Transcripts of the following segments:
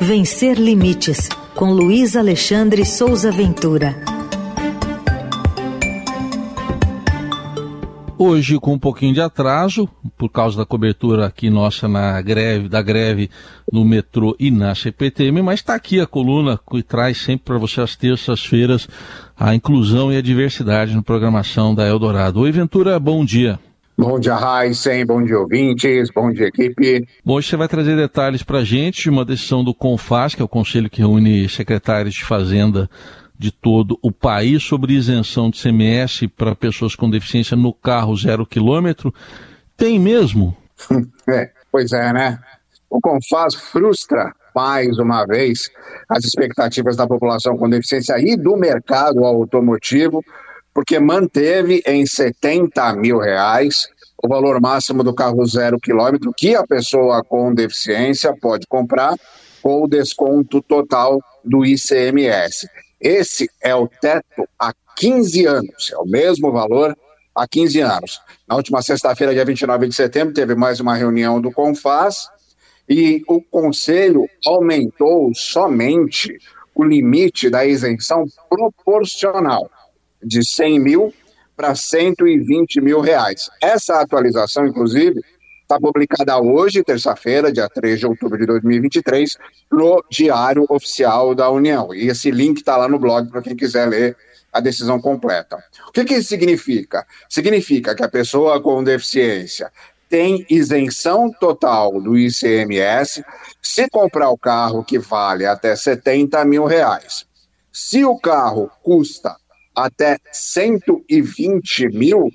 Vencer Limites, com Luiz Alexandre Souza Ventura. Hoje, com um pouquinho de atraso, por causa da cobertura aqui nossa na greve, da greve no metrô e na CPTM, mas está aqui a coluna que traz sempre para você às terças-feiras a inclusão e a diversidade na programação da Eldorado. Oi, Ventura, bom dia. Bom dia, Heisen, bom dia, ouvintes, bom dia, equipe. Bom, hoje você vai trazer detalhes para a gente de uma decisão do CONFAS, que é o conselho que reúne secretários de Fazenda de todo o país sobre isenção de CMS para pessoas com deficiência no carro zero quilômetro. Tem mesmo? É, pois é, né? O Confaz frustra mais uma vez as expectativas da população com deficiência e do mercado automotivo, porque manteve em 70 mil reais o valor máximo do carro zero quilômetro que a pessoa com deficiência pode comprar com o desconto total do ICMS. Esse é o teto há 15 anos, é o mesmo valor há 15 anos. Na última sexta-feira, dia 29 de setembro, teve mais uma reunião do CONFAS e o Conselho aumentou somente o limite da isenção proporcional de 100 mil para 120 mil reais. Essa atualização, inclusive, está publicada hoje, terça-feira, dia 3 de outubro de 2023, no Diário Oficial da União. E esse link está lá no blog para quem quiser ler a decisão completa. O que, que isso significa? Significa que a pessoa com deficiência tem isenção total do ICMS se comprar o carro que vale até 70 mil reais. Se o carro custa até 120 mil,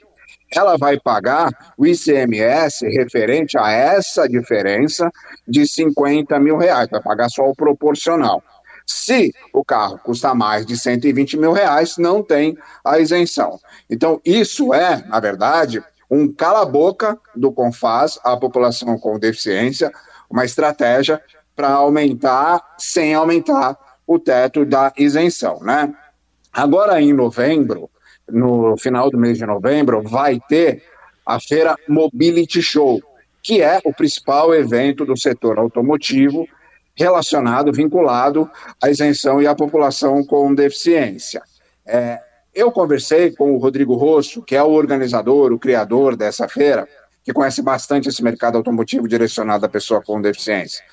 ela vai pagar o ICMS referente a essa diferença de 50 mil reais, vai pagar só o proporcional. Se o carro custa mais de 120 mil reais, não tem a isenção. Então, isso é, na verdade, um cala-boca do Confaz à população com deficiência, uma estratégia para aumentar sem aumentar o teto da isenção, né? Agora, em novembro, no final do mês de novembro, vai ter a feira Mobility Show, que é o principal evento do setor automotivo relacionado, vinculado à isenção e à população com deficiência. É, eu conversei com o Rodrigo Rosso, que é o organizador, o criador dessa feira, que conhece bastante esse mercado automotivo direcionado à pessoa com deficiência.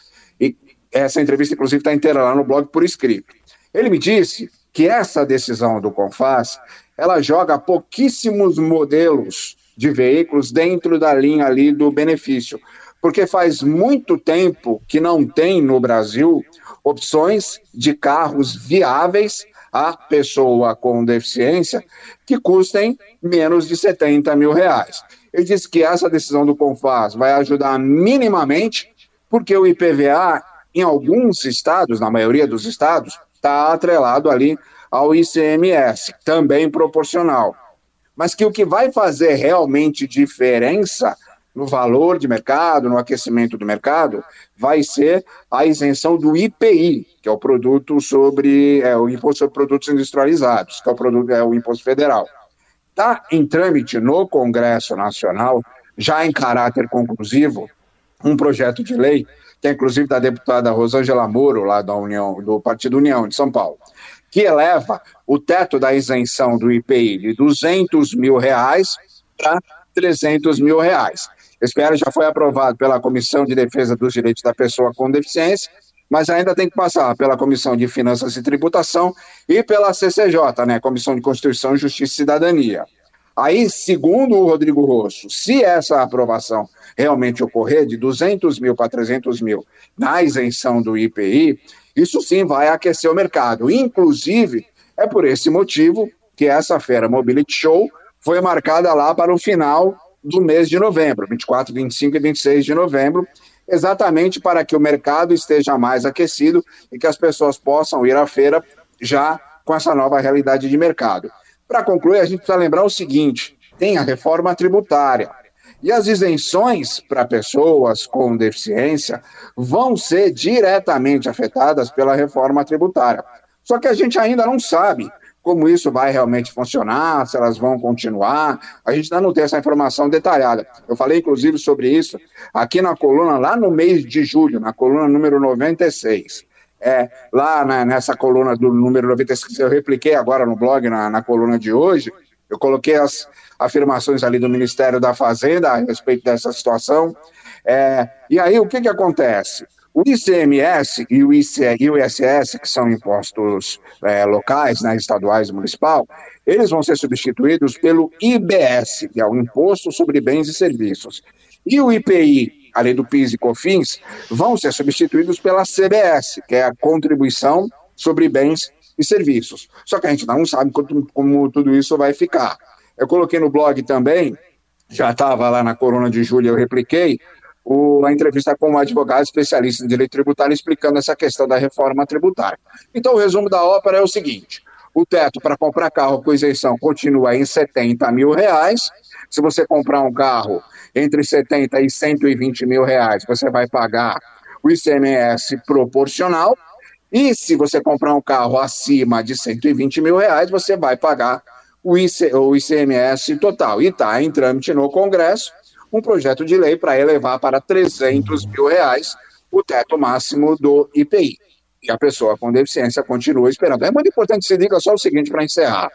E essa entrevista, inclusive, está inteira lá no blog por escrito. Ele me disse que essa decisão do Confas ela joga pouquíssimos modelos de veículos dentro da linha ali do benefício, porque faz muito tempo que não tem no Brasil opções de carros viáveis a pessoa com deficiência que custem menos de 70 mil reais. Ele disse que essa decisão do Confas vai ajudar minimamente, porque o IPVA, em alguns estados, na maioria dos estados, está atrelado ali ao ICMS, também proporcional. Mas que o que vai fazer realmente diferença no valor de mercado, no aquecimento do mercado, vai ser a isenção do IPI, que é o produto sobre é, o imposto sobre produtos industrializados, que é o produto é o imposto federal. Está em trâmite no Congresso Nacional, já em caráter conclusivo, um projeto de lei que é inclusive da deputada Rosângela Moro, lá da União, do Partido União de São Paulo, que eleva o teto da isenção do IPI de 200 mil reais para 300 mil reais. Esse PL já foi aprovado pela Comissão de Defesa dos Direitos da Pessoa com Deficiência, mas ainda tem que passar pela Comissão de Finanças e Tributação e pela CCJ, né, Comissão de Constituição, Justiça e Cidadania. Aí, segundo o Rodrigo Rosso, se essa aprovação realmente ocorrer, de 200 mil para 300 mil na isenção do IPI, isso sim vai aquecer o mercado. Inclusive, é por esse motivo que essa Fera Mobility Show foi marcada lá para o final do mês de novembro, 24, 25 e 26 de novembro, exatamente para que o mercado esteja mais aquecido e que as pessoas possam ir à feira já com essa nova realidade de mercado. Para concluir, a gente precisa lembrar o seguinte: tem a reforma tributária. E as isenções para pessoas com deficiência vão ser diretamente afetadas pela reforma tributária. Só que a gente ainda não sabe como isso vai realmente funcionar, se elas vão continuar. A gente ainda não tem essa informação detalhada. Eu falei, inclusive, sobre isso aqui na coluna, lá no mês de julho, na coluna número 96. É, lá na, nessa coluna do número 96, eu repliquei agora no blog, na, na coluna de hoje, eu coloquei as afirmações ali do Ministério da Fazenda a respeito dessa situação. É, e aí, o que, que acontece? O ICMS e o, IC, e o ISS, que são impostos é, locais, né, estaduais e municipal, eles vão ser substituídos pelo IBS, que é o Imposto sobre Bens e Serviços. E o IPI, além do PIS e COFINS, vão ser substituídos pela CBS, que é a Contribuição sobre Bens e Serviços. Só que a gente não sabe como, como tudo isso vai ficar. Eu coloquei no blog também, já estava lá na Corona de Julho, eu repliquei, o, a entrevista com um advogado especialista em direito tributário explicando essa questão da reforma tributária. Então, o resumo da ópera é o seguinte: o teto para comprar carro com isenção continua em 70 mil reais. Se você comprar um carro entre 70 e 120 mil reais, você vai pagar o ICMS proporcional. E se você comprar um carro acima de 120 mil reais, você vai pagar o, IC, o ICMS total. E está em trâmite no Congresso um projeto de lei para elevar para 300 mil reais o teto máximo do IPI. E a pessoa com deficiência continua esperando. É muito importante que se diga só o seguinte para encerrar.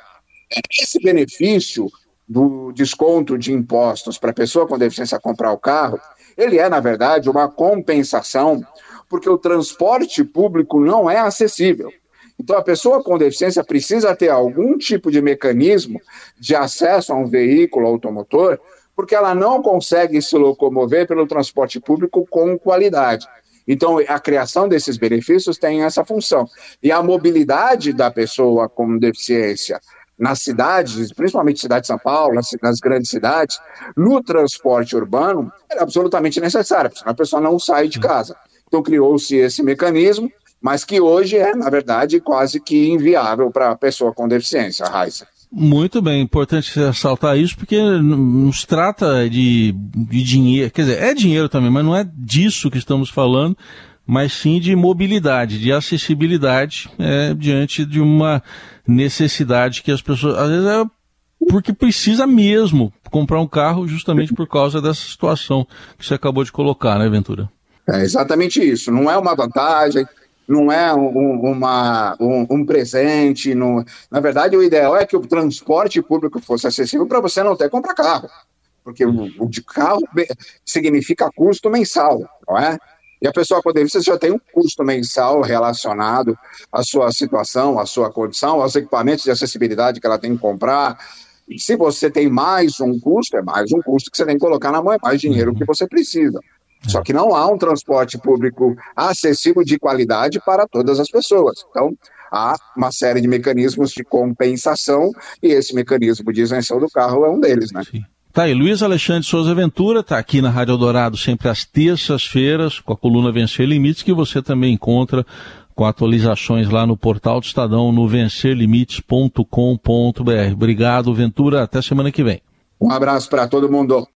Esse benefício do desconto de impostos para a pessoa com deficiência comprar o carro, ele é, na verdade, uma compensação, porque o transporte público não é acessível. Então, a pessoa com deficiência precisa ter algum tipo de mecanismo de acesso a um veículo automotor porque ela não consegue se locomover pelo transporte público com qualidade. Então, a criação desses benefícios tem essa função. E a mobilidade da pessoa com deficiência nas cidades, principalmente cidade de São Paulo, nas, nas grandes cidades, no transporte urbano, é absolutamente necessária, porque a pessoa não sai de casa. Então, criou-se esse mecanismo, mas que hoje é, na verdade, quase que inviável para a pessoa com deficiência, Raíssa. Muito bem, importante ressaltar isso, porque não se trata de, de dinheiro, quer dizer, é dinheiro também, mas não é disso que estamos falando, mas sim de mobilidade, de acessibilidade é, diante de uma necessidade que as pessoas, às vezes é porque precisa mesmo comprar um carro justamente por causa dessa situação que você acabou de colocar, né, Ventura? É exatamente isso. Não é uma vantagem, não é um, uma, um, um presente. Não... Na verdade, o ideal é que o transporte público fosse acessível para você não ter que comprar carro. Porque o, o, de carro significa custo mensal, não é? E a pessoa com deficiência já tem um custo mensal relacionado à sua situação, à sua condição, aos equipamentos de acessibilidade que ela tem que comprar. E se você tem mais um custo, é mais um custo que você tem que colocar na mão, é mais dinheiro que você precisa. Só que não há um transporte público acessível de qualidade para todas as pessoas. Então, há uma série de mecanismos de compensação e esse mecanismo de isenção do carro é um deles, né? Sim. Tá aí, Luiz Alexandre Souza Ventura está aqui na Rádio Eldorado sempre às terças-feiras com a coluna Vencer Limites, que você também encontra com atualizações lá no portal do Estadão no vencerlimites.com.br. Obrigado, Ventura. Até semana que vem. Um abraço para todo mundo.